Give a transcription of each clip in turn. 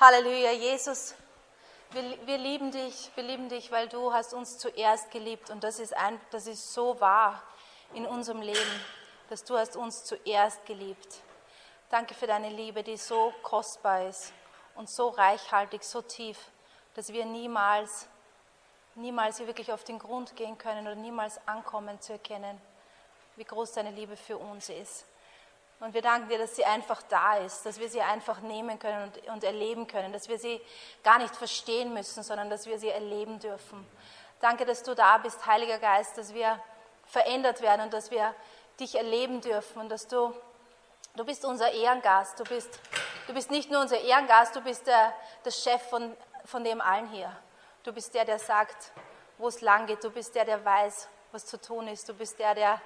Halleluja, Jesus. Wir, wir, lieben dich, wir lieben dich, weil du hast uns zuerst geliebt und das ist, ein, das ist so wahr in unserem Leben, dass du hast uns zuerst geliebt. Danke für deine Liebe, die so kostbar ist und so reichhaltig, so tief, dass wir niemals, niemals hier wirklich auf den Grund gehen können oder niemals ankommen zu erkennen, wie groß deine Liebe für uns ist. Und wir danken dir, dass sie einfach da ist, dass wir sie einfach nehmen können und, und, erleben können, dass wir sie gar nicht verstehen müssen, sondern dass wir sie erleben dürfen. Danke, dass du da bist, Heiliger Geist, dass wir verändert werden und dass wir dich erleben dürfen und dass du, du bist unser Ehrengast, du bist, du bist nicht nur unser Ehrengast, du bist der, der Chef von, von dem allen hier. Du bist der, der sagt, wo es lang geht, du bist der, der weiß, was zu tun ist, du bist der, der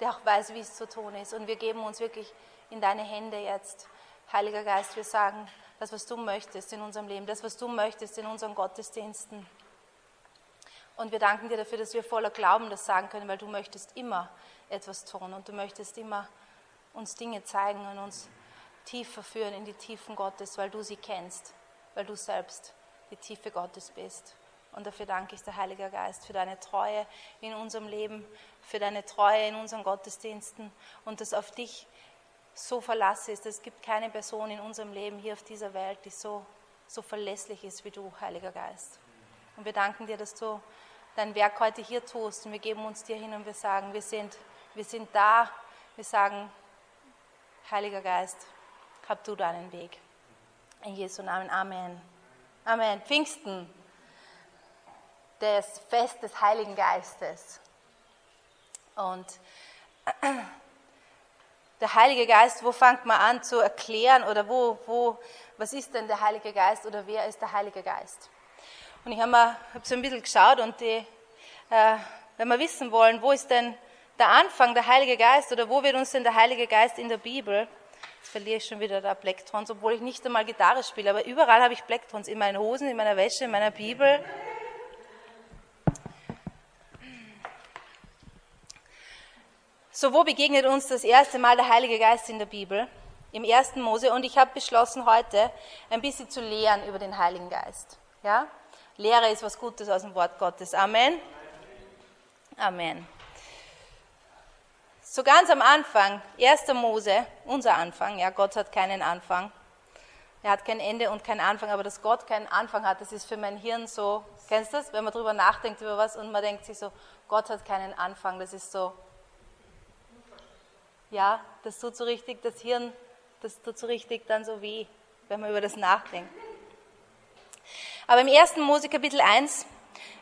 der auch weiß, wie es zu tun ist. Und wir geben uns wirklich in deine Hände jetzt. Heiliger Geist, wir sagen, das, was du möchtest in unserem Leben, das, was du möchtest in unseren Gottesdiensten. Und wir danken dir dafür, dass wir voller Glauben das sagen können, weil du möchtest immer etwas tun und du möchtest immer uns Dinge zeigen und uns tiefer führen in die Tiefen Gottes, weil du sie kennst, weil du selbst die Tiefe Gottes bist. Und dafür danke ich dir, Heiliger Geist, für deine Treue in unserem Leben, für deine Treue in unseren Gottesdiensten und dass auf dich so verlasse ist. Es gibt keine Person in unserem Leben hier auf dieser Welt, die so, so verlässlich ist wie du, Heiliger Geist. Und wir danken dir, dass du dein Werk heute hier tust und wir geben uns dir hin und wir sagen, wir sind, wir sind da. Wir sagen, Heiliger Geist, hab du deinen Weg. In Jesu Namen. Amen. Amen. Pfingsten das Fest des Heiligen Geistes. Und der Heilige Geist, wo fängt man an zu erklären oder wo, wo, was ist denn der Heilige Geist oder wer ist der Heilige Geist? Und ich habe hab so ein bisschen geschaut und die, äh, wenn wir wissen wollen, wo ist denn der Anfang der Heilige Geist oder wo wird uns denn der Heilige Geist in der Bibel? Jetzt verliere ich schon wieder da Blacktons, obwohl ich nicht einmal Gitarre spiele, aber überall habe ich Blacktons, in meinen Hosen, in meiner Wäsche, in meiner Bibel. So, wo begegnet uns das erste Mal der Heilige Geist in der Bibel? Im ersten Mose. Und ich habe beschlossen, heute ein bisschen zu lehren über den Heiligen Geist. Ja? Lehre ist was Gutes aus dem Wort Gottes. Amen. Amen. So ganz am Anfang, 1. Mose, unser Anfang, ja, Gott hat keinen Anfang. Er hat kein Ende und keinen Anfang, aber dass Gott keinen Anfang hat, das ist für mein Hirn so, kennst du das? Wenn man darüber nachdenkt über was und man denkt sich so, Gott hat keinen Anfang, das ist so, ja, das tut so richtig, das Hirn, das tut so richtig dann so weh, wenn man über das nachdenkt. Aber im 1. Mose Kapitel 1,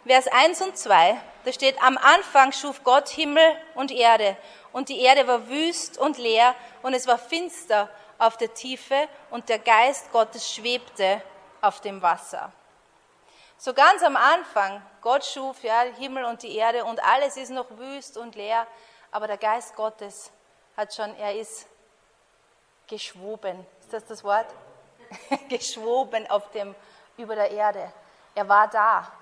Vers 1 und 2, da steht, am Anfang schuf Gott Himmel und Erde und die Erde war wüst und leer und es war finster auf der Tiefe und der Geist Gottes schwebte auf dem Wasser. So ganz am Anfang, Gott schuf ja Himmel und die Erde und alles ist noch wüst und leer, aber der Geist Gottes hat schon, er ist geschwoben. Ist das das Wort? geschwoben auf dem, über der Erde. Er war da.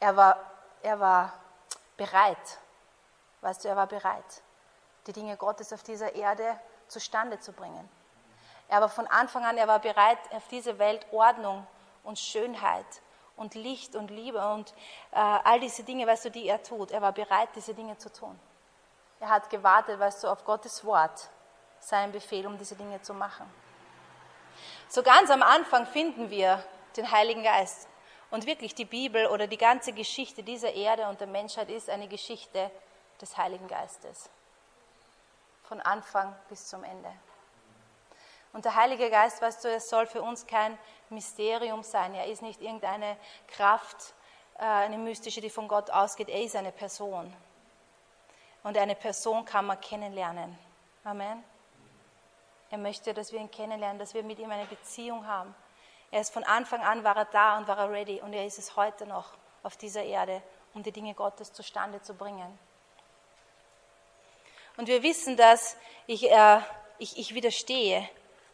Er war, er war bereit. Weißt du, er war bereit, die Dinge Gottes auf dieser Erde zustande zu bringen. Er war von Anfang an, er war bereit, auf diese Welt Ordnung und Schönheit und Licht und Liebe und äh, all diese Dinge, weißt du, die er tut. Er war bereit, diese Dinge zu tun. Er hat gewartet, weißt du, auf Gottes Wort, seinen Befehl, um diese Dinge zu machen. So ganz am Anfang finden wir den Heiligen Geist. Und wirklich die Bibel oder die ganze Geschichte dieser Erde und der Menschheit ist eine Geschichte des Heiligen Geistes. Von Anfang bis zum Ende. Und der Heilige Geist, weißt du, es soll für uns kein Mysterium sein. Er ist nicht irgendeine Kraft, äh, eine mystische, die von Gott ausgeht. Er ist eine Person und eine Person kann man kennenlernen. Amen. Er möchte, dass wir ihn kennenlernen, dass wir mit ihm eine Beziehung haben. Er ist von Anfang an war er da und war er ready und er ist es heute noch auf dieser Erde, um die Dinge Gottes zustande zu bringen. Und wir wissen, dass ich, äh, ich, ich widerstehe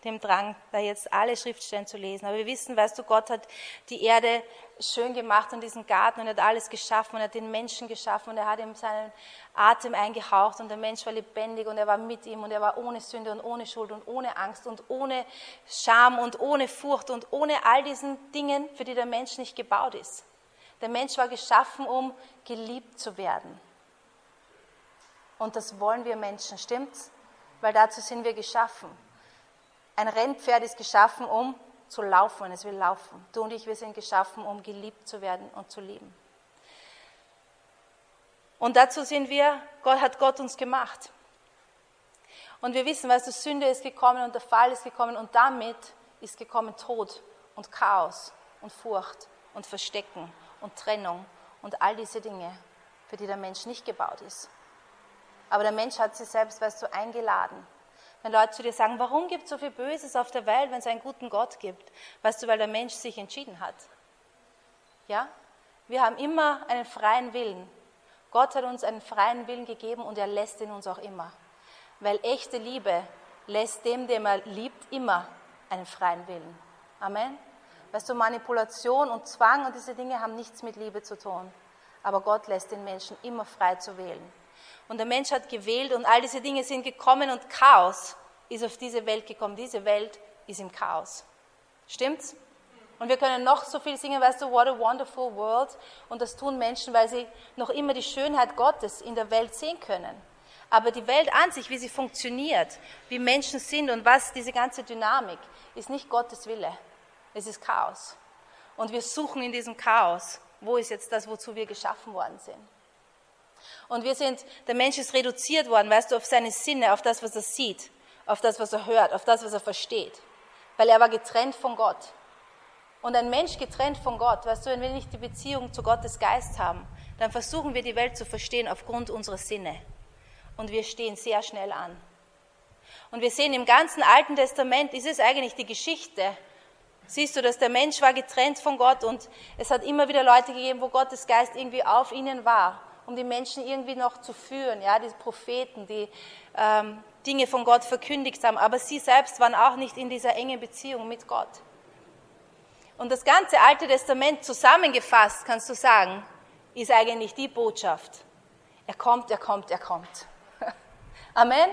dem Drang, da jetzt alle Schriftstellen zu lesen. Aber wir wissen, weißt du, Gott hat die Erde schön gemacht und diesen Garten und hat alles geschaffen und hat den Menschen geschaffen und er hat ihm seinen Atem eingehaucht und der Mensch war lebendig und er war mit ihm und er war ohne Sünde und ohne Schuld und ohne Angst und ohne Scham und ohne Furcht und ohne all diesen Dingen, für die der Mensch nicht gebaut ist. Der Mensch war geschaffen, um geliebt zu werden. Und das wollen wir Menschen, stimmt's? Weil dazu sind wir geschaffen. Ein Rennpferd ist geschaffen, um zu laufen und es will laufen. Du und ich, wir sind geschaffen, um geliebt zu werden und zu lieben. Und dazu sind wir, Gott hat Gott uns gemacht. Und wir wissen, weißt du, Sünde ist gekommen und der Fall ist gekommen und damit ist gekommen Tod und Chaos und Furcht und Verstecken und Trennung und all diese Dinge, für die der Mensch nicht gebaut ist. Aber der Mensch hat sie selbst, weißt du, eingeladen. Wenn Leute zu dir sagen, warum gibt es so viel Böses auf der Welt, wenn es einen guten Gott gibt? Weißt du, weil der Mensch sich entschieden hat. Ja? Wir haben immer einen freien Willen. Gott hat uns einen freien Willen gegeben und er lässt ihn uns auch immer. Weil echte Liebe lässt dem, dem er liebt, immer einen freien Willen. Amen. Weißt du, Manipulation und Zwang und diese Dinge haben nichts mit Liebe zu tun. Aber Gott lässt den Menschen immer frei zu wählen. Und der Mensch hat gewählt und all diese Dinge sind gekommen und Chaos ist auf diese Welt gekommen. Diese Welt ist im Chaos. Stimmt's? Und wir können noch so viel singen, weißt du, what a wonderful world. Und das tun Menschen, weil sie noch immer die Schönheit Gottes in der Welt sehen können. Aber die Welt an sich, wie sie funktioniert, wie Menschen sind und was diese ganze Dynamik, ist nicht Gottes Wille. Es ist Chaos. Und wir suchen in diesem Chaos, wo ist jetzt das, wozu wir geschaffen worden sind. Und wir sind, der Mensch ist reduziert worden, weißt du, auf seine Sinne, auf das, was er sieht, auf das, was er hört, auf das, was er versteht. Weil er war getrennt von Gott. Und ein Mensch getrennt von Gott, weißt du, wenn wir nicht die Beziehung zu Gottes Geist haben, dann versuchen wir die Welt zu verstehen aufgrund unserer Sinne. Und wir stehen sehr schnell an. Und wir sehen im ganzen Alten Testament, ist es eigentlich die Geschichte siehst du, dass der Mensch war getrennt von Gott und es hat immer wieder Leute gegeben, wo Gottes Geist irgendwie auf ihnen war, um die Menschen irgendwie noch zu führen, ja, die Propheten, die ähm, Dinge von Gott verkündigt haben, aber sie selbst waren auch nicht in dieser engen Beziehung mit Gott. Und das ganze Alte Testament zusammengefasst, kannst du sagen, ist eigentlich die Botschaft. Er kommt, er kommt, er kommt. Amen?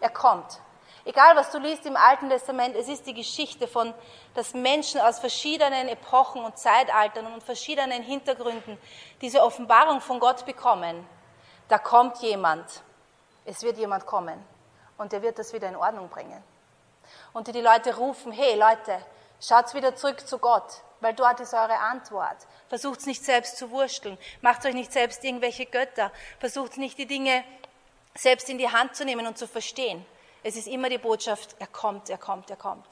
Er kommt. Egal, was du liest im Alten Testament, es ist die Geschichte von, dass Menschen aus verschiedenen Epochen und Zeitaltern und verschiedenen Hintergründen diese Offenbarung von Gott bekommen. Da kommt jemand. Es wird jemand kommen. Und der wird das wieder in Ordnung bringen. Und die, die Leute rufen, hey Leute, schaut wieder zurück zu Gott, weil dort ist eure Antwort. Versucht nicht selbst zu wursteln. Macht euch nicht selbst irgendwelche Götter. Versucht nicht die Dinge selbst in die Hand zu nehmen und zu verstehen. Es ist immer die Botschaft, er kommt, er kommt, er kommt.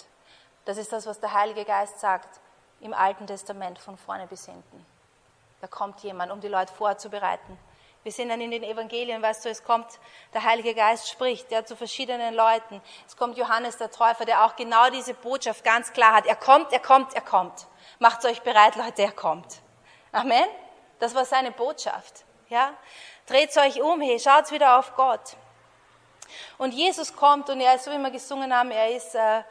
Das ist das, was der Heilige Geist sagt im Alten Testament von vorne bis hinten. Da kommt jemand, um die Leute vorzubereiten. Wir sehen dann in den Evangelien, weißt du, es kommt, der Heilige Geist spricht, der zu verschiedenen Leuten. Es kommt Johannes der Täufer, der auch genau diese Botschaft ganz klar hat. Er kommt, er kommt, er kommt. Macht euch bereit, Leute, er kommt. Amen. Das war seine Botschaft. Ja? Dreht euch um, hey, schaut wieder auf Gott. Und Jesus kommt und er ist, so wie wir gesungen haben, er ist äh,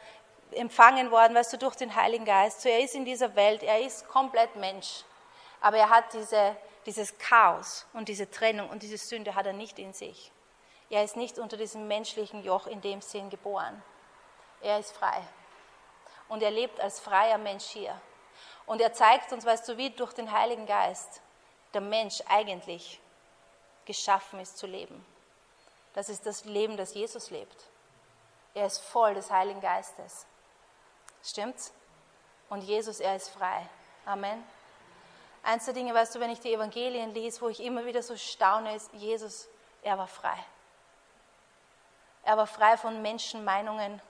empfangen worden, weißt du, durch den Heiligen Geist. So, er ist in dieser Welt, er ist komplett Mensch. Aber er hat diese, dieses Chaos und diese Trennung und diese Sünde hat er nicht in sich. Er ist nicht unter diesem menschlichen Joch in dem Sinn geboren. Er ist frei. Und er lebt als freier Mensch hier. Und er zeigt uns, weißt du, wie durch den Heiligen Geist der Mensch eigentlich geschaffen ist zu leben. Das ist das Leben, das Jesus lebt. Er ist voll des Heiligen Geistes. Stimmt's? Und Jesus, er ist frei. Amen. Eins der Dinge, weißt du, wenn ich die Evangelien lese, wo ich immer wieder so staune, ist, Jesus, er war frei. Er war frei von Menschenmeinungen.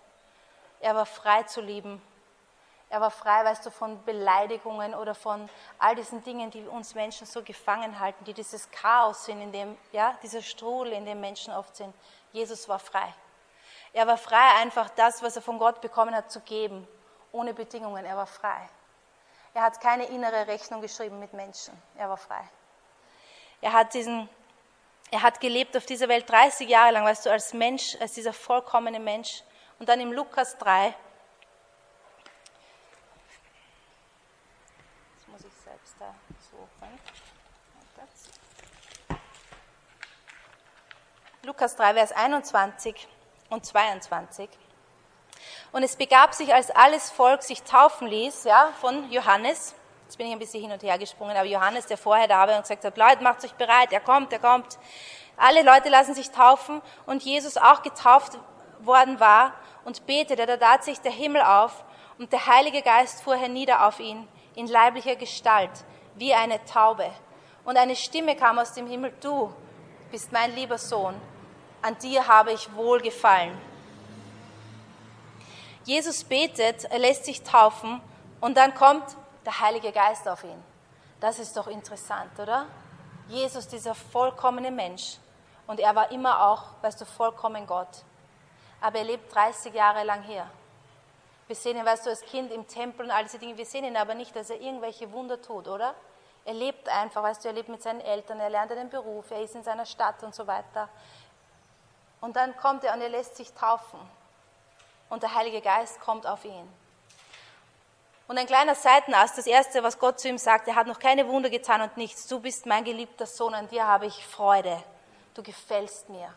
Er war frei zu lieben. Er war frei, weißt du, von Beleidigungen oder von all diesen Dingen, die uns Menschen so gefangen halten, die dieses Chaos sind, in dem, ja, dieser Strudel, in dem Menschen oft sind. Jesus war frei. Er war frei, einfach das, was er von Gott bekommen hat, zu geben, ohne Bedingungen. Er war frei. Er hat keine innere Rechnung geschrieben mit Menschen. Er war frei. Er hat diesen, er hat gelebt auf dieser Welt 30 Jahre lang, weißt du, als Mensch, als dieser vollkommene Mensch. Und dann im Lukas 3. Das muss ich selbst da suchen. Lukas 3, Vers 21 und 22. Und es begab sich, als alles Volk sich taufen ließ, ja, von Johannes. Jetzt bin ich ein bisschen hin und her gesprungen, aber Johannes, der vorher da war und gesagt hat, Leute, macht euch bereit, er kommt, er kommt. Alle Leute lassen sich taufen und Jesus auch getauft worden war und betete, da tat sich der Himmel auf und der Heilige Geist fuhr hernieder auf ihn in leiblicher Gestalt, wie eine Taube. Und eine Stimme kam aus dem Himmel, du bist mein lieber Sohn, an dir habe ich wohlgefallen. Jesus betet, er lässt sich taufen und dann kommt der Heilige Geist auf ihn. Das ist doch interessant, oder? Jesus, dieser vollkommene Mensch. Und er war immer auch, weißt du, vollkommen Gott. Aber er lebt 30 Jahre lang hier. Wir sehen ihn, weißt du, als Kind im Tempel und all diese Dinge. Wir sehen ihn aber nicht, dass er irgendwelche Wunder tut, oder? Er lebt einfach, weißt du, er lebt mit seinen Eltern, er lernt einen Beruf, er ist in seiner Stadt und so weiter. Und dann kommt er und er lässt sich taufen. Und der Heilige Geist kommt auf ihn. Und ein kleiner Seitenast, das erste, was Gott zu ihm sagt, er hat noch keine Wunder getan und nichts. Du bist mein geliebter Sohn, an dir habe ich Freude. Du gefällst mir.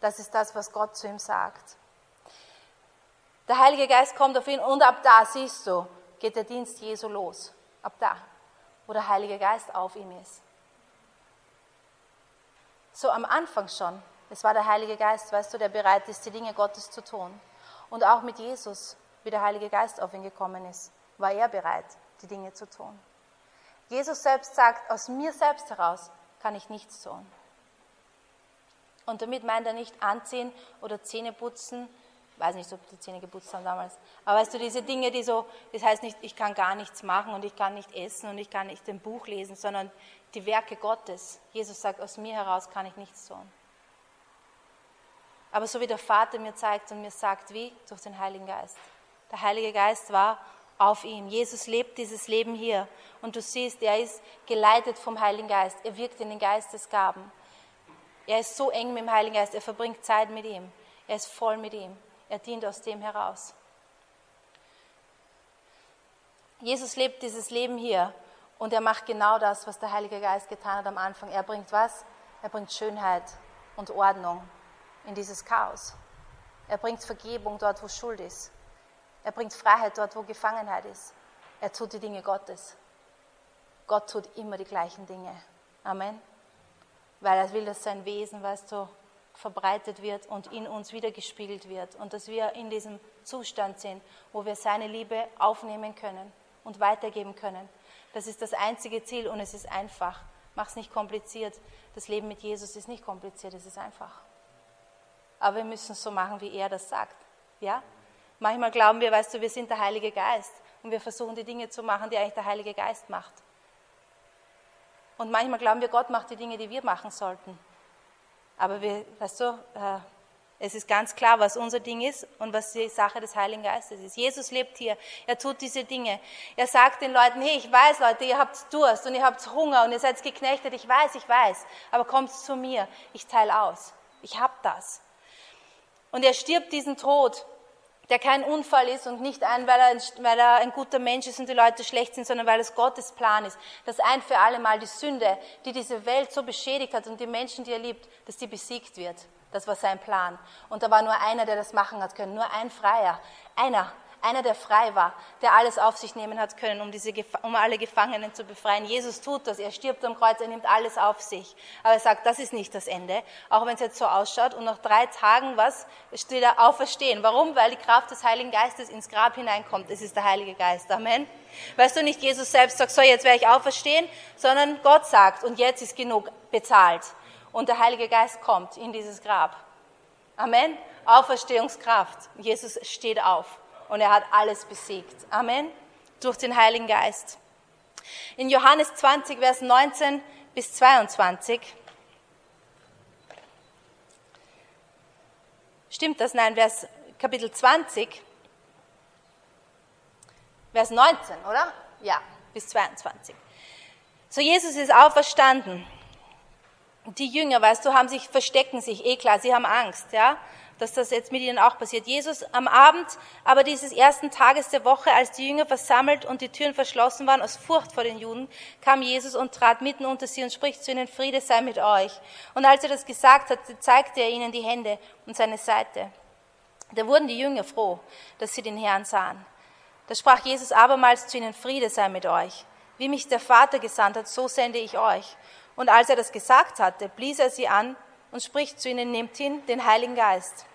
Das ist das, was Gott zu ihm sagt. Der Heilige Geist kommt auf ihn und ab da, siehst du, geht der Dienst Jesu los. Ab da, wo der Heilige Geist auf ihm ist. So am Anfang schon, es war der Heilige Geist, weißt du, der bereit ist, die Dinge Gottes zu tun. Und auch mit Jesus, wie der Heilige Geist auf ihn gekommen ist, war er bereit, die Dinge zu tun. Jesus selbst sagt, aus mir selbst heraus kann ich nichts tun. Und damit meint er nicht anziehen oder Zähne putzen. Ich weiß nicht, ob die Zähne geputzt haben damals. Aber weißt du, diese Dinge, die so, das heißt nicht, ich kann gar nichts machen und ich kann nicht essen und ich kann nicht ein Buch lesen, sondern die Werke Gottes. Jesus sagt, aus mir heraus kann ich nichts tun. Aber so wie der Vater mir zeigt und mir sagt, wie? Durch den Heiligen Geist. Der Heilige Geist war auf ihm. Jesus lebt dieses Leben hier. Und du siehst, er ist geleitet vom Heiligen Geist. Er wirkt in den Geistesgaben. Er ist so eng mit dem Heiligen Geist. Er verbringt Zeit mit ihm. Er ist voll mit ihm. Er dient aus dem heraus. Jesus lebt dieses Leben hier und er macht genau das, was der Heilige Geist getan hat am Anfang. Er bringt was? Er bringt Schönheit und Ordnung in dieses Chaos. Er bringt Vergebung dort, wo Schuld ist. Er bringt Freiheit dort, wo Gefangenheit ist. Er tut die Dinge Gottes. Gott tut immer die gleichen Dinge. Amen. Weil er will, dass sein Wesen, weißt du, verbreitet wird und in uns wiedergespiegelt wird und dass wir in diesem Zustand sind, wo wir seine Liebe aufnehmen können und weitergeben können. Das ist das einzige Ziel und es ist einfach. Mach es nicht kompliziert. Das Leben mit Jesus ist nicht kompliziert, es ist einfach. Aber wir müssen es so machen, wie er das sagt. Ja? Manchmal glauben wir, weißt du, wir sind der Heilige Geist und wir versuchen die Dinge zu machen, die eigentlich der Heilige Geist macht. Und manchmal glauben wir, Gott macht die Dinge, die wir machen sollten. Aber wir, weißt du, äh, es ist ganz klar, was unser Ding ist und was die Sache des Heiligen Geistes ist. Jesus lebt hier. Er tut diese Dinge. Er sagt den Leuten, hey, ich weiß, Leute, ihr habt Durst und ihr habt Hunger und ihr seid geknechtet. Ich weiß, ich weiß. Aber kommt zu mir. Ich teile aus. Ich hab das. Und er stirbt diesen Tod, der kein Unfall ist und nicht ein, weil er, weil er ein guter Mensch ist und die Leute schlecht sind, sondern weil es Gottes Plan ist, dass ein für alle Mal die Sünde, die diese Welt so beschädigt hat und die Menschen, die er liebt, dass die besiegt wird. Das war sein Plan. Und da war nur einer, der das machen hat können, nur ein Freier, einer, einer, der frei war, der alles auf sich nehmen hat können, um, diese, um alle Gefangenen zu befreien. Jesus tut das, er stirbt am Kreuz, er nimmt alles auf sich. Aber er sagt, das ist nicht das Ende, auch wenn es jetzt so ausschaut. Und nach drei Tagen, was, steht er auferstehen. Warum? Weil die Kraft des Heiligen Geistes ins Grab hineinkommt. Es ist der Heilige Geist. Amen. Weißt du nicht, Jesus selbst sagt, so, jetzt werde ich auferstehen, sondern Gott sagt, und jetzt ist genug bezahlt. Und der Heilige Geist kommt in dieses Grab. Amen. Auferstehungskraft. Jesus steht auf und er hat alles besiegt. Amen. Durch den Heiligen Geist. In Johannes 20, Vers 19 bis 22. Stimmt das? Nein, Vers Kapitel 20, Vers 19, oder? Ja, bis 22. So, Jesus ist auferstanden. Die Jünger, weißt du, haben sich, verstecken sich, eh klar, sie haben Angst, ja. Dass das jetzt mit ihnen auch passiert. Jesus am Abend aber dieses ersten Tages der Woche, als die Jünger versammelt und die Türen verschlossen waren aus Furcht vor den Juden, kam Jesus und trat mitten unter sie und spricht zu ihnen, Friede sei mit euch. Und als er das gesagt hatte, zeigte er ihnen die Hände und seine Seite. Da wurden die Jünger froh, dass sie den Herrn sahen. Da sprach Jesus abermals zu ihnen, Friede sei mit euch. Wie mich der Vater gesandt hat, so sende ich euch. Und als er das gesagt hatte, blies er sie an und spricht zu ihnen, nehmt hin den Heiligen Geist.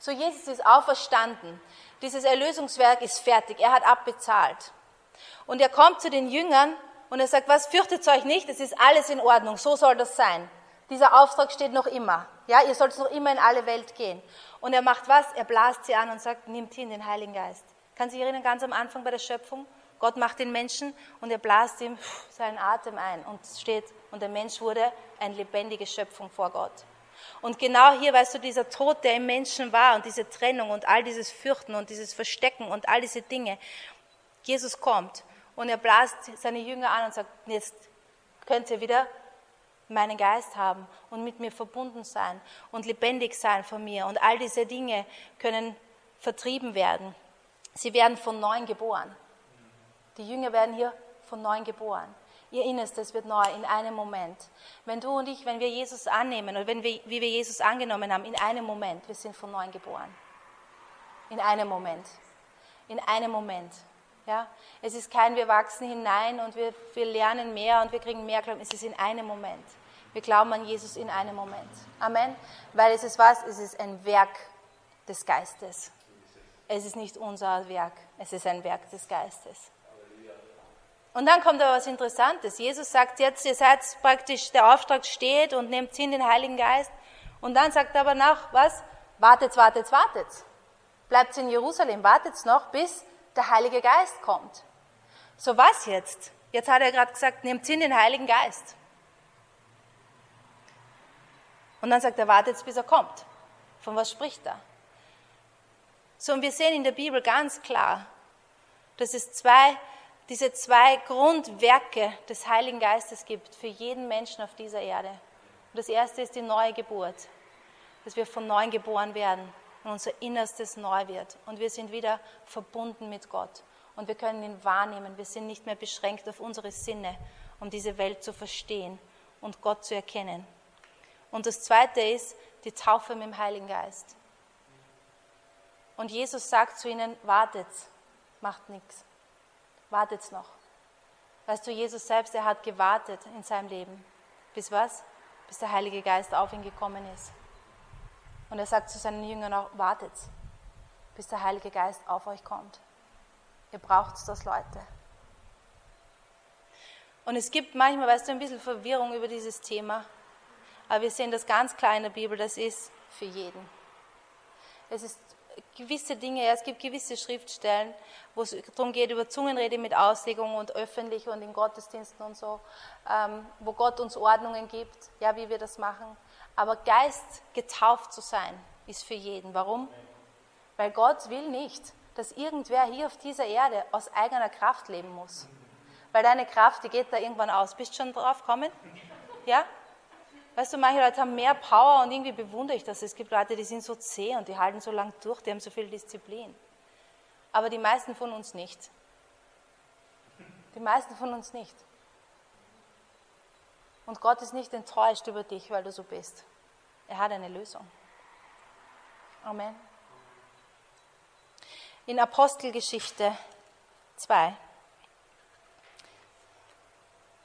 So, Jesus ist auferstanden. Dieses Erlösungswerk ist fertig. Er hat abbezahlt. Und er kommt zu den Jüngern und er sagt, was, fürchtet euch nicht, es ist alles in Ordnung, so soll das sein. Dieser Auftrag steht noch immer. Ja, ihr sollt noch immer in alle Welt gehen. Und er macht was? Er blast sie an und sagt, nehmt hin den Heiligen Geist. Kann sich erinnern, ganz am Anfang bei der Schöpfung? Gott macht den Menschen und er blast ihm seinen Atem ein und steht, und der Mensch wurde eine lebendige Schöpfung vor Gott. Und genau hier, weißt du, dieser Tod, der im Menschen war und diese Trennung und all dieses Fürchten und dieses Verstecken und all diese Dinge, Jesus kommt und er blast seine Jünger an und sagt, jetzt könnt ihr wieder meinen Geist haben und mit mir verbunden sein und lebendig sein von mir. Und all diese Dinge können vertrieben werden. Sie werden von neuem geboren. Die Jünger werden hier von neuem geboren. Ihr Innerstes wird neu in einem Moment. Wenn du und ich, wenn wir Jesus annehmen oder wenn wir, wie wir Jesus angenommen haben, in einem Moment, wir sind von neuem geboren. In einem Moment. In einem Moment. Ja? Es ist kein, wir wachsen hinein und wir, wir lernen mehr und wir kriegen mehr Glauben. Es ist in einem Moment. Wir glauben an Jesus in einem Moment. Amen. Weil es ist was? Es ist ein Werk des Geistes. Es ist nicht unser Werk. Es ist ein Werk des Geistes. Und dann kommt aber was Interessantes. Jesus sagt jetzt, ihr seid praktisch, der Auftrag steht und nehmt hin den Heiligen Geist. Und dann sagt er aber nach, was? Wartet, wartet, wartet. Bleibt in Jerusalem, wartet noch, bis der Heilige Geist kommt. So was jetzt? Jetzt hat er gerade gesagt, nehmt hin den Heiligen Geist. Und dann sagt er, wartet, bis er kommt. Von was spricht er? So, und wir sehen in der Bibel ganz klar, dass es zwei diese zwei Grundwerke des Heiligen Geistes gibt für jeden Menschen auf dieser Erde. Und das erste ist die neue Geburt, dass wir von neuem geboren werden und unser Innerstes neu wird. Und wir sind wieder verbunden mit Gott. Und wir können ihn wahrnehmen. Wir sind nicht mehr beschränkt auf unsere Sinne, um diese Welt zu verstehen und Gott zu erkennen. Und das zweite ist die Taufe mit dem Heiligen Geist. Und Jesus sagt zu ihnen, wartet, macht nichts. Wartet noch. Weißt du, Jesus selbst, er hat gewartet in seinem Leben. Bis was? Bis der Heilige Geist auf ihn gekommen ist. Und er sagt zu seinen Jüngern auch, wartet, bis der Heilige Geist auf euch kommt. Ihr braucht das, Leute. Und es gibt manchmal, weißt du, ein bisschen Verwirrung über dieses Thema. Aber wir sehen das ganz klar in der Bibel, das ist für jeden. Es ist gewisse Dinge, es gibt gewisse Schriftstellen, wo es darum geht, über Zungenrede mit Auslegung und öffentlich und in Gottesdiensten und so, ähm, wo Gott uns Ordnungen gibt, ja, wie wir das machen. Aber Geist getauft zu sein, ist für jeden. Warum? Weil Gott will nicht, dass irgendwer hier auf dieser Erde aus eigener Kraft leben muss. Weil deine Kraft, die geht da irgendwann aus. Bist du schon drauf gekommen? Ja? Weißt du, manche Leute haben mehr Power und irgendwie bewundere ich das. Es gibt Leute, die sind so zäh und die halten so lang durch, die haben so viel Disziplin. Aber die meisten von uns nicht. Die meisten von uns nicht. Und Gott ist nicht enttäuscht über dich, weil du so bist. Er hat eine Lösung. Amen. In Apostelgeschichte 2.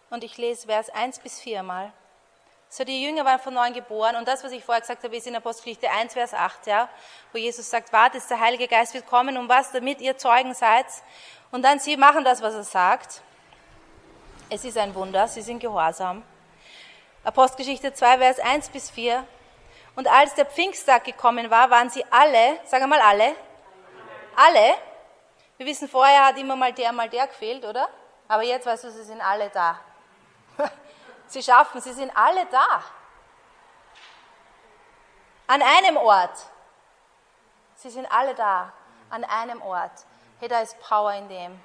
Und ich lese Vers 1 bis 4 mal. So, die Jünger waren von neuem geboren. Und das, was ich vorher gesagt habe, ist in Apostelgeschichte 1, Vers 8, ja, wo Jesus sagt, wartet, der Heilige Geist wird kommen, um was, damit ihr Zeugen seid. Und dann sie machen das, was er sagt. Es ist ein Wunder, sie sind gehorsam. Apostelgeschichte 2, Vers 1 bis 4. Und als der Pfingsttag gekommen war, waren sie alle, sagen wir mal alle, alle. Wir wissen, vorher hat immer mal der, mal der gefehlt, oder? Aber jetzt weißt du, sie sind alle da. Sie schaffen, sie sind alle da. An einem Ort. Sie sind alle da. An einem Ort. Hey, da ist Power in dem,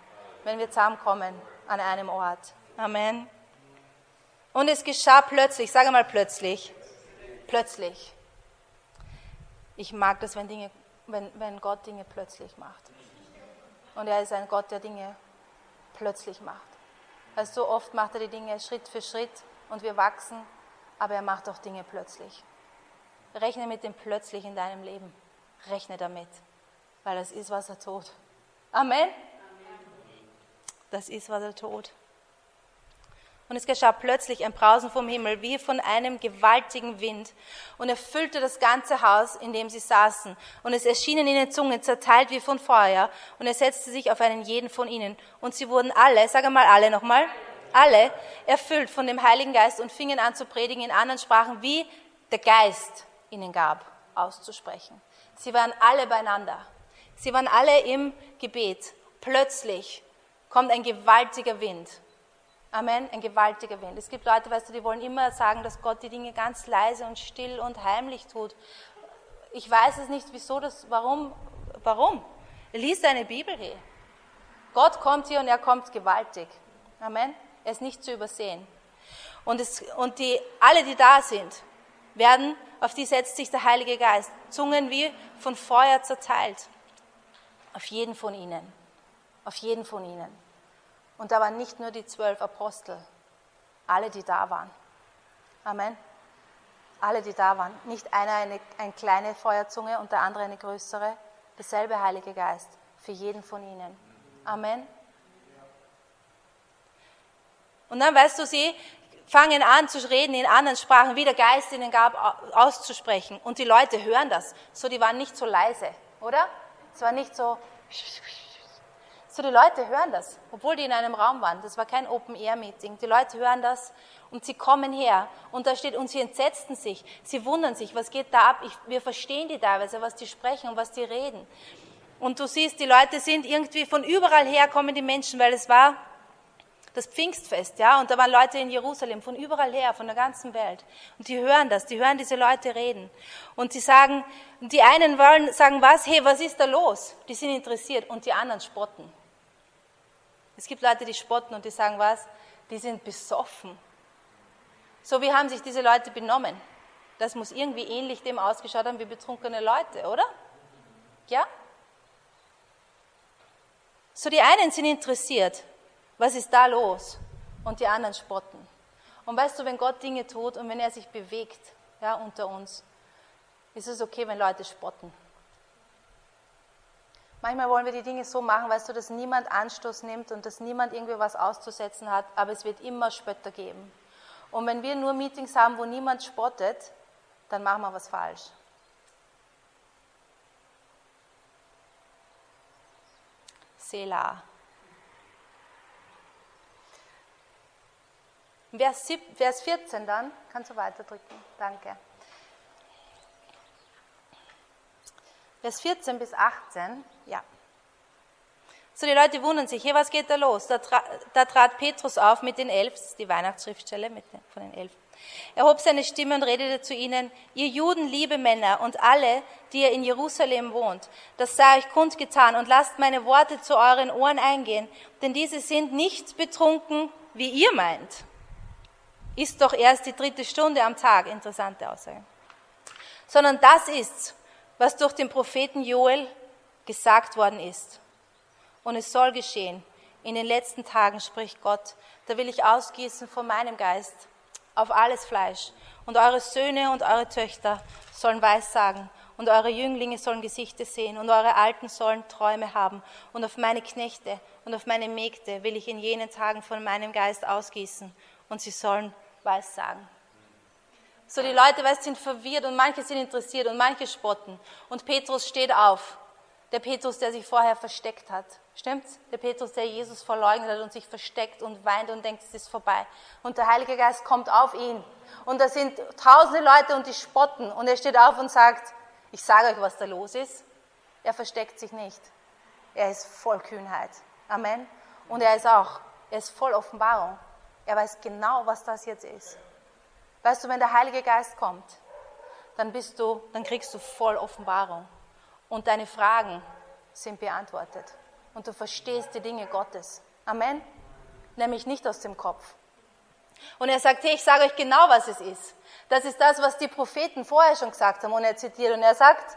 wenn wir zusammenkommen an einem Ort. Amen. Und es geschah plötzlich, sage mal plötzlich. Plötzlich. Ich mag das, wenn, Dinge, wenn, wenn Gott Dinge plötzlich macht. Und er ist ein Gott, der Dinge plötzlich macht. Weil so oft macht er die Dinge Schritt für Schritt und wir wachsen, aber er macht auch Dinge plötzlich. Rechne mit dem plötzlich in deinem Leben. Rechne damit, weil das ist, was er tut. Amen. Das ist, was er tut. Und es geschah plötzlich ein Brausen vom Himmel, wie von einem gewaltigen Wind, und erfüllte das ganze Haus, in dem sie saßen. Und es erschienen ihnen Zungen, zerteilt wie von Feuer, und er setzte sich auf einen jeden von ihnen. Und sie wurden alle, sag einmal alle nochmal, alle erfüllt von dem Heiligen Geist und fingen an zu predigen in anderen Sprachen, wie der Geist ihnen gab, auszusprechen. Sie waren alle beieinander. Sie waren alle im Gebet. Plötzlich kommt ein gewaltiger Wind Amen, ein gewaltiger Wind. Es gibt Leute, weißt du, die wollen immer sagen, dass Gott die Dinge ganz leise und still und heimlich tut. Ich weiß es nicht, wieso das, warum, warum? Lies deine Bibel hier. Gott kommt hier und er kommt gewaltig. Amen. Er ist nicht zu übersehen. Und, es, und die, alle, die da sind, werden, auf die setzt sich der Heilige Geist. Zungen wie von Feuer zerteilt. Auf jeden von ihnen. Auf jeden von ihnen. Und da waren nicht nur die zwölf Apostel, alle, die da waren. Amen. Alle, die da waren. Nicht einer eine, eine kleine Feuerzunge und der andere eine größere. Derselbe Heilige Geist für jeden von ihnen. Amen. Und dann, weißt du, sie fangen an zu reden in anderen Sprachen, wie der Geist ihnen gab, auszusprechen. Und die Leute hören das. So, die waren nicht so leise, oder? Es war nicht so so, die Leute hören das, obwohl die in einem Raum waren. Das war kein Open-Air-Meeting. Die Leute hören das und sie kommen her. Und da steht, und sie entsetzten sich. Sie wundern sich, was geht da ab? Ich, wir verstehen die teilweise, was die sprechen und was die reden. Und du siehst, die Leute sind irgendwie von überall her kommen die Menschen, weil es war das Pfingstfest, ja, und da waren Leute in Jerusalem von überall her, von der ganzen Welt. Und die hören das, die hören diese Leute reden. Und sie sagen, die einen wollen sagen was, hey, was ist da los? Die sind interessiert und die anderen spotten. Es gibt Leute, die spotten und die sagen was? Die sind besoffen. So wie haben sich diese Leute benommen? Das muss irgendwie ähnlich dem ausgeschaut haben wie betrunkene Leute, oder? Ja? So die einen sind interessiert, was ist da los? Und die anderen spotten. Und weißt du, wenn Gott Dinge tut und wenn er sich bewegt ja, unter uns, ist es okay, wenn Leute spotten. Manchmal wollen wir die Dinge so machen, weißt du, dass niemand Anstoß nimmt und dass niemand irgendwie was auszusetzen hat, aber es wird immer Spötter geben. Und wenn wir nur Meetings haben, wo niemand spottet, dann machen wir was falsch. Selah. Vers 14 dann, kannst du weiterdrücken, danke. Vers 14 bis 18, ja. So, die Leute wundern sich, hier, was geht da los? Da, tra da trat Petrus auf mit den Elf, die Weihnachtsschriftstelle mit den, von den Elf. Er hob seine Stimme und redete zu ihnen, ihr Juden, liebe Männer und alle, die ihr in Jerusalem wohnt, das sei euch kundgetan und lasst meine Worte zu euren Ohren eingehen, denn diese sind nicht betrunken, wie ihr meint. Ist doch erst die dritte Stunde am Tag, interessante Aussage. Sondern das ist's, was durch den Propheten Joel gesagt worden ist. Und es soll geschehen. In den letzten Tagen spricht Gott, da will ich ausgießen von meinem Geist auf alles Fleisch. Und eure Söhne und eure Töchter sollen Weissagen und eure Jünglinge sollen Gesichter sehen und eure Alten sollen Träume haben. Und auf meine Knechte und auf meine Mägde will ich in jenen Tagen von meinem Geist ausgießen und sie sollen Weissagen. So die Leute, weißt, sind verwirrt und manche sind interessiert und manche spotten. Und Petrus steht auf. Der Petrus, der sich vorher versteckt hat. Stimmt's? Der Petrus, der Jesus verleugnet hat und sich versteckt und weint und denkt, es ist vorbei. Und der Heilige Geist kommt auf ihn. Und da sind tausende Leute und die spotten. Und er steht auf und sagt, ich sage euch, was da los ist. Er versteckt sich nicht. Er ist voll Kühnheit. Amen. Und er ist auch, er ist voll Offenbarung. Er weiß genau, was das jetzt ist. Weißt du, wenn der Heilige Geist kommt, dann bist du, dann kriegst du voll Offenbarung und deine Fragen sind beantwortet und du verstehst die Dinge Gottes. Amen. Nämlich nicht aus dem Kopf. Und er sagt, hey, ich sage euch genau, was es ist. Das ist das, was die Propheten vorher schon gesagt haben. Und er zitiert und er sagt,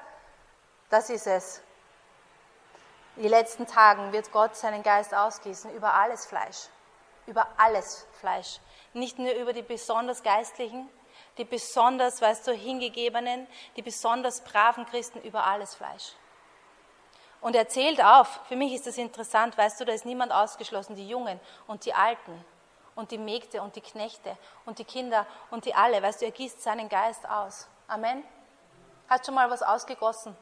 Das ist es. In den letzten Tagen wird Gott seinen Geist ausgießen über alles Fleisch. Über alles Fleisch. Nicht nur über die besonders Geistlichen, die besonders, weißt du, hingegebenen, die besonders braven Christen, über alles Fleisch. Und er zählt auf, für mich ist das interessant, weißt du, da ist niemand ausgeschlossen, die Jungen und die Alten und die Mägde und die Knechte und die Kinder und die alle, weißt du, er gießt seinen Geist aus. Amen. Hast schon mal was ausgegossen?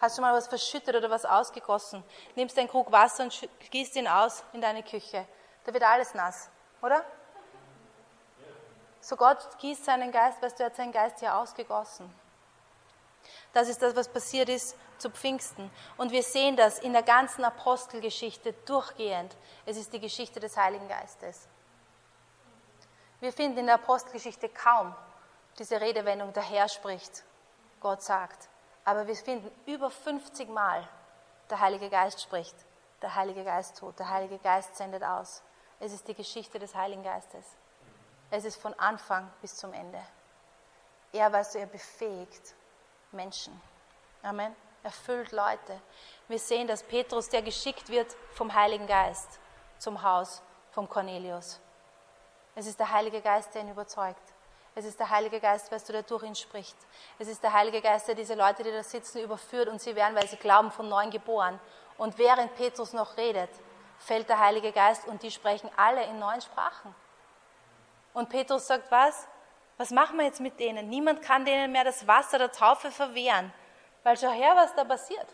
Hast schon mal was verschüttet oder was ausgegossen? Nimmst einen Krug Wasser und gießt ihn aus in deine Küche. Da wird alles nass, oder? So Gott gießt seinen Geist, weißt du, er hat seinen Geist ja ausgegossen. Das ist das, was passiert ist zu Pfingsten. Und wir sehen das in der ganzen Apostelgeschichte durchgehend. Es ist die Geschichte des Heiligen Geistes. Wir finden in der Apostelgeschichte kaum diese Redewendung, der Herr spricht, Gott sagt. Aber wir finden über 50 Mal, der Heilige Geist spricht, der Heilige Geist tut, der Heilige Geist sendet aus. Es ist die Geschichte des Heiligen Geistes. Es ist von Anfang bis zum Ende. Er, weißt du, er befähigt Menschen. Amen. Erfüllt Leute. Wir sehen, dass Petrus, der geschickt wird vom Heiligen Geist zum Haus vom Cornelius. Es ist der Heilige Geist, der ihn überzeugt. Es ist der Heilige Geist, weißt du, der durch ihn spricht. Es ist der Heilige Geist, der diese Leute, die da sitzen, überführt und sie werden, weil sie glauben, von neuem geboren. Und während Petrus noch redet, fällt der Heilige Geist und die sprechen alle in neuen Sprachen. Und Petrus sagt, was? Was machen wir jetzt mit denen? Niemand kann denen mehr das Wasser der Taufe verwehren. Weil schau her, was da passiert.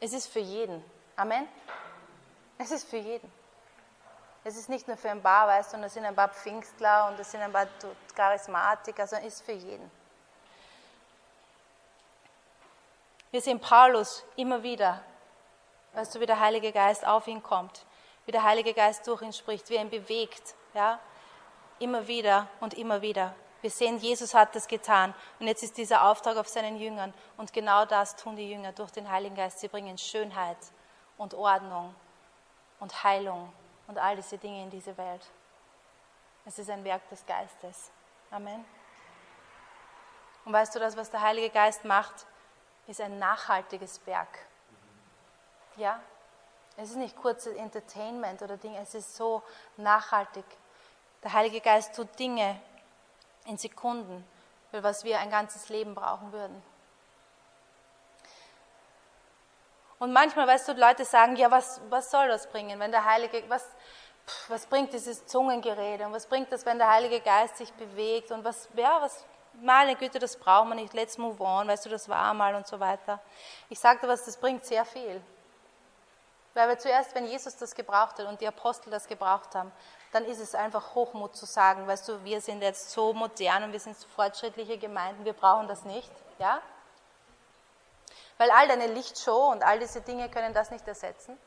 Es ist für jeden. Amen. Es ist für jeden. Es ist nicht nur für ein paar, weißt du, und es sind ein paar Pfingstler und es sind ein paar Charismatiker, sondern es ist für jeden. Wir sehen Paulus immer wieder, weißt du, wie der Heilige Geist auf ihn kommt wie der Heilige Geist durch ihn spricht, wie er ihn bewegt, ja, immer wieder und immer wieder. Wir sehen, Jesus hat das getan und jetzt ist dieser Auftrag auf seinen Jüngern und genau das tun die Jünger durch den Heiligen Geist. Sie bringen Schönheit und Ordnung und Heilung und all diese Dinge in diese Welt. Es ist ein Werk des Geistes. Amen. Und weißt du, das, was der Heilige Geist macht, ist ein nachhaltiges Werk. Ja, es ist nicht kurzes Entertainment oder Dinge, es ist so nachhaltig. Der Heilige Geist tut Dinge in Sekunden, für was wir ein ganzes Leben brauchen würden. Und manchmal, weißt du, Leute sagen, ja, was, was soll das bringen, wenn der Heilige, was, was bringt dieses Zungengerede und was bringt das, wenn der Heilige Geist sich bewegt und was, ja, was, meine Güte, das brauchen wir nicht, let's move on, weißt du, das war mal und so weiter. Ich sagte was, das bringt sehr viel. Weil wir zuerst, wenn Jesus das gebraucht hat und die Apostel das gebraucht haben, dann ist es einfach Hochmut zu sagen, weißt du, wir sind jetzt so modern und wir sind so fortschrittliche Gemeinden, wir brauchen das nicht, ja? Weil all deine Lichtshow und all diese Dinge können das nicht ersetzen.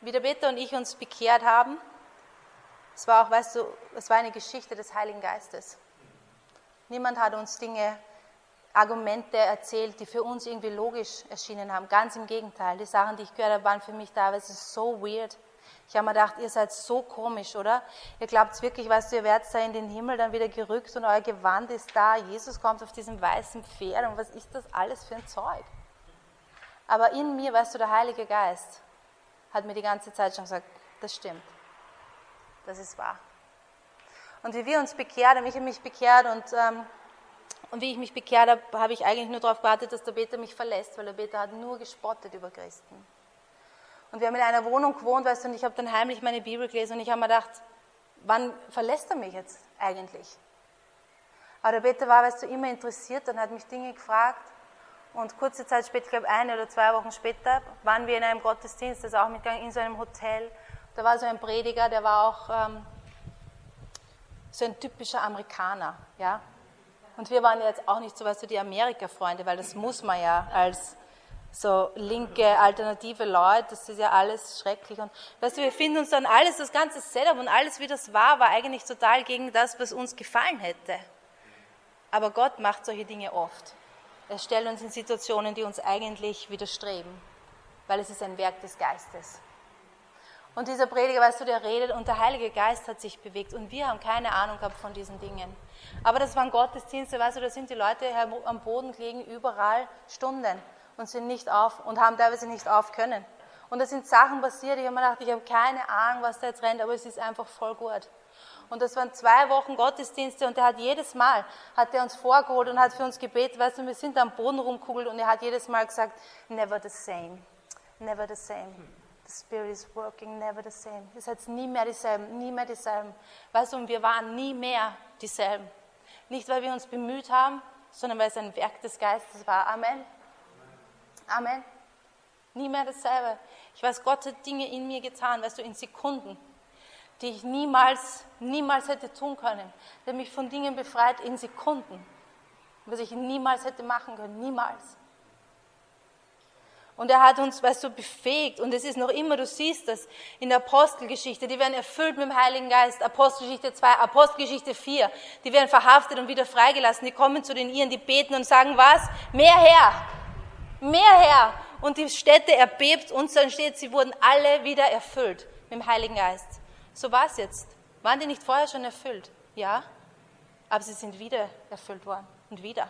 Wie der Peter und ich uns bekehrt haben, es war auch, weißt du, es war eine Geschichte des Heiligen Geistes. Niemand hat uns Dinge Argumente erzählt, die für uns irgendwie logisch erschienen haben. Ganz im Gegenteil. Die Sachen, die ich gehört habe, waren für mich teilweise so weird. Ich habe mir gedacht, ihr seid so komisch, oder? Ihr glaubt wirklich, weißt du, ihr werdet da in den Himmel dann wieder gerückt und euer Gewand ist da. Jesus kommt auf diesem weißen Pferd und was ist das alles für ein Zeug? Aber in mir, weißt du, der Heilige Geist hat mir die ganze Zeit schon gesagt, das stimmt. Das ist wahr. Und wie wir uns bekehrt haben, ich habe mich bekehrt und ähm, und wie ich mich bekehrt habe, habe ich eigentlich nur darauf gewartet, dass der Peter mich verlässt, weil der Peter hat nur gespottet über Christen. Und wir haben in einer Wohnung gewohnt, weißt du, und ich habe dann heimlich meine Bibel gelesen und ich habe mir gedacht, wann verlässt er mich jetzt eigentlich? Aber der Peter war, weißt du, immer interessiert und hat mich Dinge gefragt. Und kurze Zeit später, ich glaube eine oder zwei Wochen später, waren wir in einem Gottesdienst, das auch mitgegangen, in so einem Hotel. Da war so ein Prediger, der war auch ähm, so ein typischer Amerikaner, ja. Und wir waren jetzt auch nicht so, weißt du, die Amerika-Freunde, weil das muss man ja als so linke, alternative Leute, das ist ja alles schrecklich. Und weißt du, wir finden uns dann alles, das ganze Setup und alles, wie das war, war eigentlich total gegen das, was uns gefallen hätte. Aber Gott macht solche Dinge oft. Er stellt uns in Situationen, die uns eigentlich widerstreben, weil es ist ein Werk des Geistes. Und dieser Prediger, weißt du, der redet und der Heilige Geist hat sich bewegt und wir haben keine Ahnung gehabt von diesen Dingen. Aber das waren Gottesdienste, weißt du, da sind die Leute am Boden gelegen, überall Stunden und sind nicht auf und haben teilweise nicht auf können. Und da sind Sachen passiert, ich habe mir gedacht, ich habe keine Ahnung, was da jetzt rennt, aber es ist einfach voll gut. Und das waren zwei Wochen Gottesdienste und er hat jedes Mal, hat er uns vorgeholt und hat für uns gebetet, weißt du, wir sind am Boden rumkugelt und er hat jedes Mal gesagt, never the same, never the same. Spirit is working, never the same. Es hat nie mehr dieselben, nie mehr dieselben. Weißt du, und wir waren nie mehr dieselben. Nicht, weil wir uns bemüht haben, sondern weil es ein Werk des Geistes war. Amen. Amen. Nie mehr dasselbe. Ich weiß, Gott hat Dinge in mir getan, weißt du, in Sekunden, die ich niemals, niemals hätte tun können. Der mich von Dingen befreit in Sekunden, was ich niemals hätte machen können. Niemals. Und er hat uns, weißt du, befähigt. Und es ist noch immer, du siehst das in der Apostelgeschichte, die werden erfüllt mit dem Heiligen Geist. Apostelgeschichte 2, Apostelgeschichte 4, die werden verhaftet und wieder freigelassen. Die kommen zu den Iren, die beten und sagen, was? Mehr her! Mehr her! Und die Städte erbebt und dann steht, sie wurden alle wieder erfüllt mit dem Heiligen Geist. So war es jetzt. Waren die nicht vorher schon erfüllt? Ja. Aber sie sind wieder erfüllt worden. Und wieder.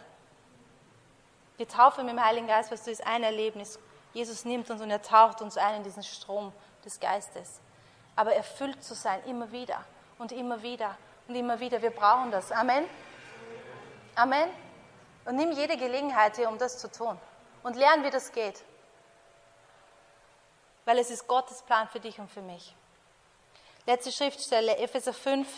Die Taufe mit dem Heiligen Geist, was du, ist ein Erlebnis. Jesus nimmt uns und er taucht uns ein in diesen Strom des Geistes. Aber erfüllt zu sein, immer wieder und immer wieder und immer wieder. Wir brauchen das. Amen. Amen. Und nimm jede Gelegenheit hier, um das zu tun. Und lern, wie das geht. Weil es ist Gottes Plan für dich und für mich. Letzte Schriftstelle, Epheser 5.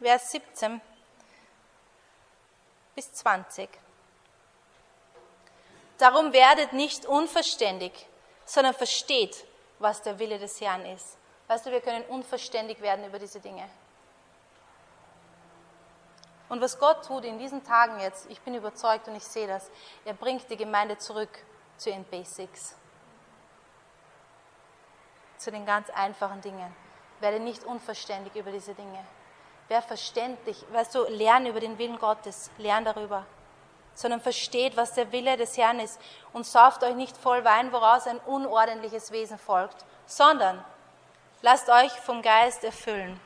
Vers 17 bis 20. Darum werdet nicht unverständig, sondern versteht, was der Wille des Herrn ist. Weißt du, wir können unverständig werden über diese Dinge. Und was Gott tut in diesen Tagen jetzt, ich bin überzeugt und ich sehe das, er bringt die Gemeinde zurück zu den Basics, zu den ganz einfachen Dingen. Werde nicht unverständig über diese Dinge. Wer verständlich, weißt du, lern über den Willen Gottes, lern darüber, sondern versteht, was der Wille des Herrn ist und sauft euch nicht voll Wein, woraus ein unordentliches Wesen folgt, sondern lasst euch vom Geist erfüllen.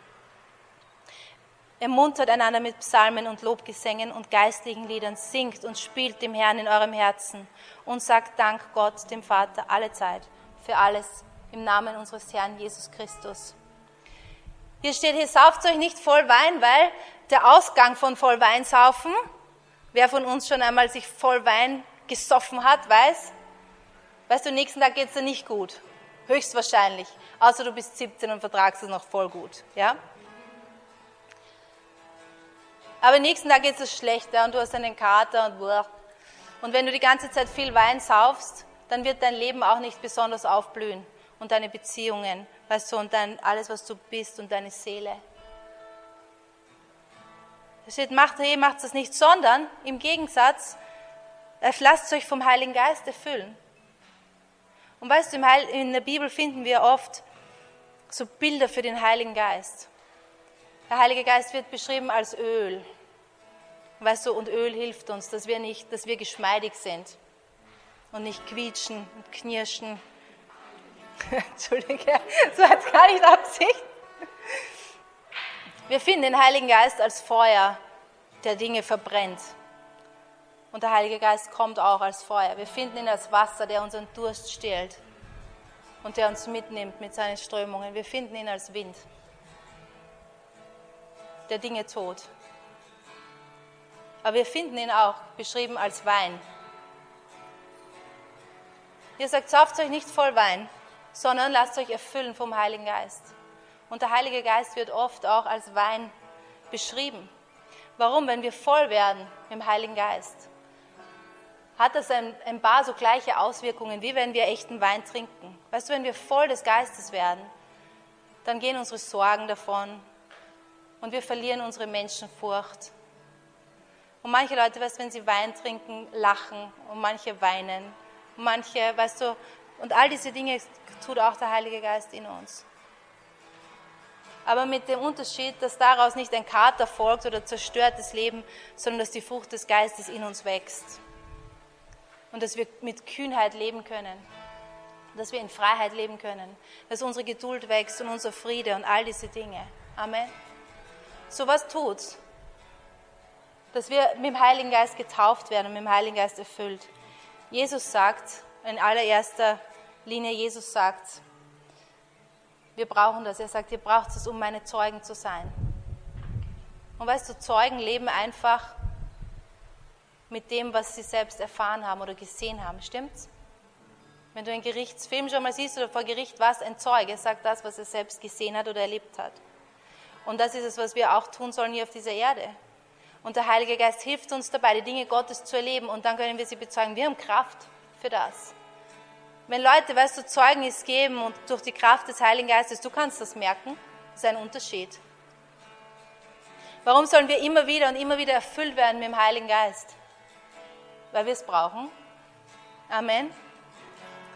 Ermuntert einander mit Psalmen und Lobgesängen und geistlichen Liedern, singt und spielt dem Herrn in eurem Herzen und sagt Dank Gott, dem Vater, alle Zeit, für alles im Namen unseres Herrn Jesus Christus. Hier steht, hier sauft euch nicht voll Wein, weil der Ausgang von voll Wein saufen, wer von uns schon einmal sich voll Wein gesoffen hat, weiß, weißt du, nächsten Tag geht's dir nicht gut. Höchstwahrscheinlich. Außer du bist 17 und vertragst es noch voll gut, ja? Aber nächsten Tag geht es schlechter und du hast einen Kater und boah. Und wenn du die ganze Zeit viel Wein saufst, dann wird dein Leben auch nicht besonders aufblühen und deine Beziehungen, weißt du, und dein, alles, was du bist und deine Seele. Es steht, macht, hey, macht das nicht, sondern im Gegensatz, äh, lasst euch vom Heiligen Geist erfüllen. Und weißt du, in der Bibel finden wir oft so Bilder für den Heiligen Geist. Der Heilige Geist wird beschrieben als Öl. Weißt du, und Öl hilft uns, dass wir nicht, dass wir geschmeidig sind und nicht quietschen und knirschen Entschuldige, so hat gar nicht Absicht. Wir finden den Heiligen Geist als Feuer, der Dinge verbrennt. Und der Heilige Geist kommt auch als Feuer. Wir finden ihn als Wasser, der unseren Durst stillt und der uns mitnimmt mit seinen Strömungen. Wir finden ihn als Wind, der Dinge tut. Aber wir finden ihn auch beschrieben als Wein. Ihr sagt, sauft euch nicht voll Wein, sondern lasst euch erfüllen vom Heiligen Geist. Und der Heilige Geist wird oft auch als Wein beschrieben. Warum? Wenn wir voll werden im Heiligen Geist, hat das ein, ein paar so gleiche Auswirkungen, wie wenn wir echten Wein trinken. Weißt du, wenn wir voll des Geistes werden, dann gehen unsere Sorgen davon und wir verlieren unsere Menschenfurcht. Und manche Leute, weißt du, wenn sie Wein trinken, lachen und manche weinen. Und manche, weißt du, und all diese Dinge tut auch der Heilige Geist in uns. Aber mit dem Unterschied, dass daraus nicht ein Kater folgt oder zerstörtes Leben, sondern dass die Frucht des Geistes in uns wächst. und dass wir mit Kühnheit leben können, dass wir in Freiheit leben können, dass unsere Geduld wächst und unser Friede und all diese Dinge. Amen. So was tut's, dass wir mit dem Heiligen Geist getauft werden und mit dem Heiligen Geist erfüllt. Jesus sagt, in allererster Linie, Jesus sagt, wir brauchen das. Er sagt, ihr braucht es, um meine Zeugen zu sein. Und weißt du, Zeugen leben einfach mit dem, was sie selbst erfahren haben oder gesehen haben. Stimmt's? Wenn du einen Gerichtsfilm schon mal siehst oder vor Gericht warst, ein Zeuge sagt das, was er selbst gesehen hat oder erlebt hat. Und das ist es, was wir auch tun sollen hier auf dieser Erde. Und der Heilige Geist hilft uns dabei, die Dinge Gottes zu erleben und dann können wir sie bezeugen. Wir haben Kraft für das. Wenn Leute, weißt du, Zeugnis geben und durch die Kraft des Heiligen Geistes, du kannst das merken, ist ein Unterschied. Warum sollen wir immer wieder und immer wieder erfüllt werden mit dem Heiligen Geist? Weil wir es brauchen. Amen.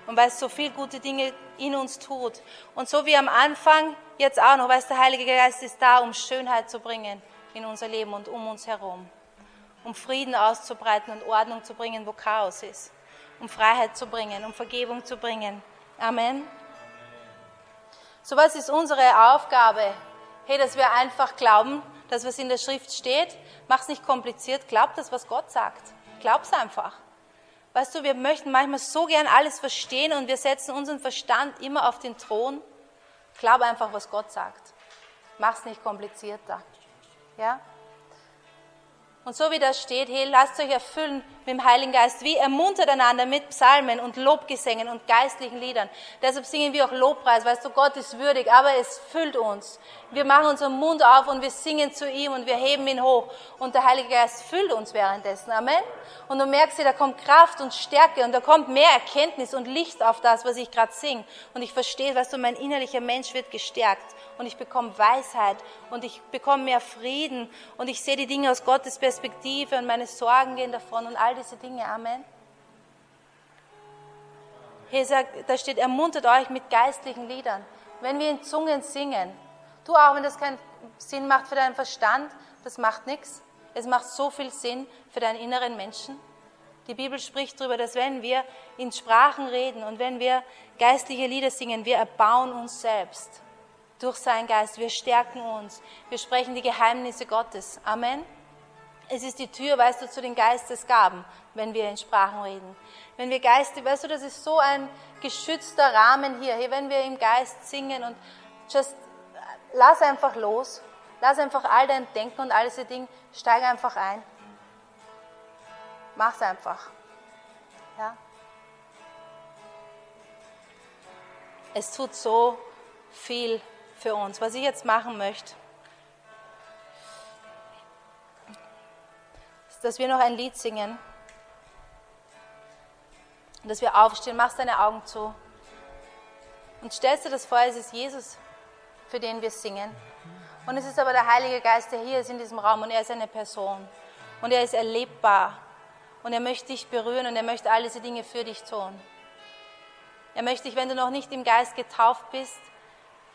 Und weil es so viele gute Dinge in uns tut. Und so wie am Anfang, jetzt auch noch, weil der Heilige Geist ist da, um Schönheit zu bringen in unser Leben und um uns herum. Um Frieden auszubreiten und Ordnung zu bringen, wo Chaos ist. Um Freiheit zu bringen, um Vergebung zu bringen. Amen. So was ist unsere Aufgabe? Hey, dass wir einfach glauben, dass was in der Schrift steht. Mach es nicht kompliziert, glaub das, was Gott sagt. Glaub's einfach. Weißt du, wir möchten manchmal so gern alles verstehen und wir setzen unseren Verstand immer auf den Thron. Glaub einfach, was Gott sagt. Mach's nicht komplizierter. Ja? Und so wie das steht, hey, lasst euch erfüllen mit dem Heiligen Geist. Wie ermuntert einander mit Psalmen und Lobgesängen und geistlichen Liedern. Deshalb singen wir auch Lobpreis, weißt du, Gott ist würdig, aber es füllt uns. Wir machen unseren Mund auf und wir singen zu ihm und wir heben ihn hoch. Und der Heilige Geist füllt uns währenddessen. Amen. Und du merkst, da kommt Kraft und Stärke und da kommt mehr Erkenntnis und Licht auf das, was ich gerade singe. Und ich verstehe, weißt du, mein innerlicher Mensch wird gestärkt und ich bekomme Weisheit und ich bekomme mehr Frieden und ich sehe die Dinge aus Gottes Perspektive und meine Sorgen gehen davon und all diese Dinge. Amen. Hier sagt, da steht, ermuntert euch mit geistlichen Liedern. Wenn wir in Zungen singen, du auch, wenn das keinen Sinn macht für deinen Verstand, das macht nichts. Es macht so viel Sinn für deinen inneren Menschen. Die Bibel spricht darüber, dass wenn wir in Sprachen reden und wenn wir geistliche Lieder singen, wir erbauen uns selbst durch seinen Geist. Wir stärken uns. Wir sprechen die Geheimnisse Gottes. Amen. Es ist die Tür, weißt du, zu den Geistesgaben, wenn wir in Sprachen reden. Wenn wir Geiste, weißt du, das ist so ein geschützter Rahmen hier. Hier, wenn wir im Geist singen und just lass einfach los. Lass einfach all dein Denken und all diese Dinge, steig einfach ein. Mach's einfach. Ja? Es tut so viel für uns. Was ich jetzt machen möchte, dass wir noch ein Lied singen. Und dass wir aufstehen, machst deine Augen zu. Und stellst dir das vor, es ist Jesus, für den wir singen. Und es ist aber der Heilige Geist, der hier ist in diesem Raum und er ist eine Person. Und er ist erlebbar. Und er möchte dich berühren und er möchte all diese Dinge für dich tun. Er möchte dich, wenn du noch nicht im Geist getauft bist,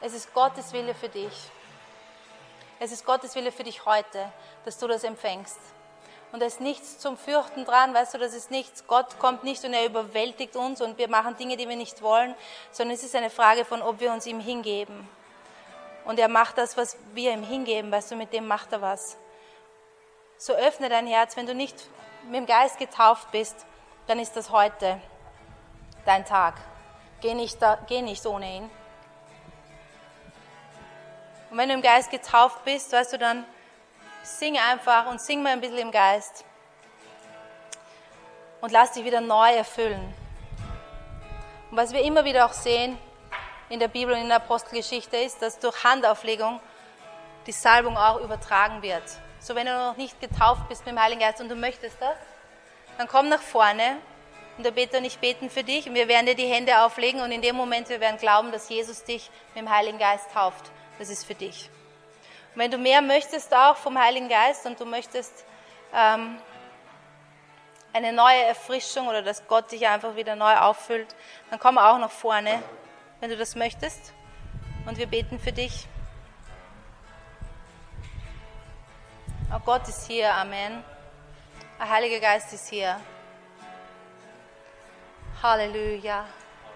es ist Gottes Wille für dich. Es ist Gottes Wille für dich heute, dass du das empfängst. Und da ist nichts zum Fürchten dran, weißt du, das ist nichts. Gott kommt nicht und er überwältigt uns und wir machen Dinge, die wir nicht wollen, sondern es ist eine Frage von, ob wir uns ihm hingeben. Und er macht das, was wir ihm hingeben, weißt du, mit dem macht er was. So öffne dein Herz, wenn du nicht mit dem Geist getauft bist, dann ist das heute dein Tag. Geh nicht, da, geh nicht ohne ihn. Und wenn du im Geist getauft bist, weißt du, dann sing einfach und sing mal ein bisschen im Geist. Und lass dich wieder neu erfüllen. Und was wir immer wieder auch sehen in der Bibel und in der Apostelgeschichte ist, dass durch Handauflegung die Salbung auch übertragen wird. So wenn du noch nicht getauft bist mit dem Heiligen Geist und du möchtest das, dann komm nach vorne und der Beter und ich beten für dich und wir werden dir die Hände auflegen und in dem Moment wir werden glauben, dass Jesus dich mit dem Heiligen Geist tauft das ist für dich. Und wenn du mehr möchtest auch vom Heiligen Geist und du möchtest ähm, eine neue Erfrischung oder dass Gott dich einfach wieder neu auffüllt, dann komm auch nach vorne, wenn du das möchtest. Und wir beten für dich. Oh Gott ist hier, Amen. Der Heilige Geist ist hier. Halleluja.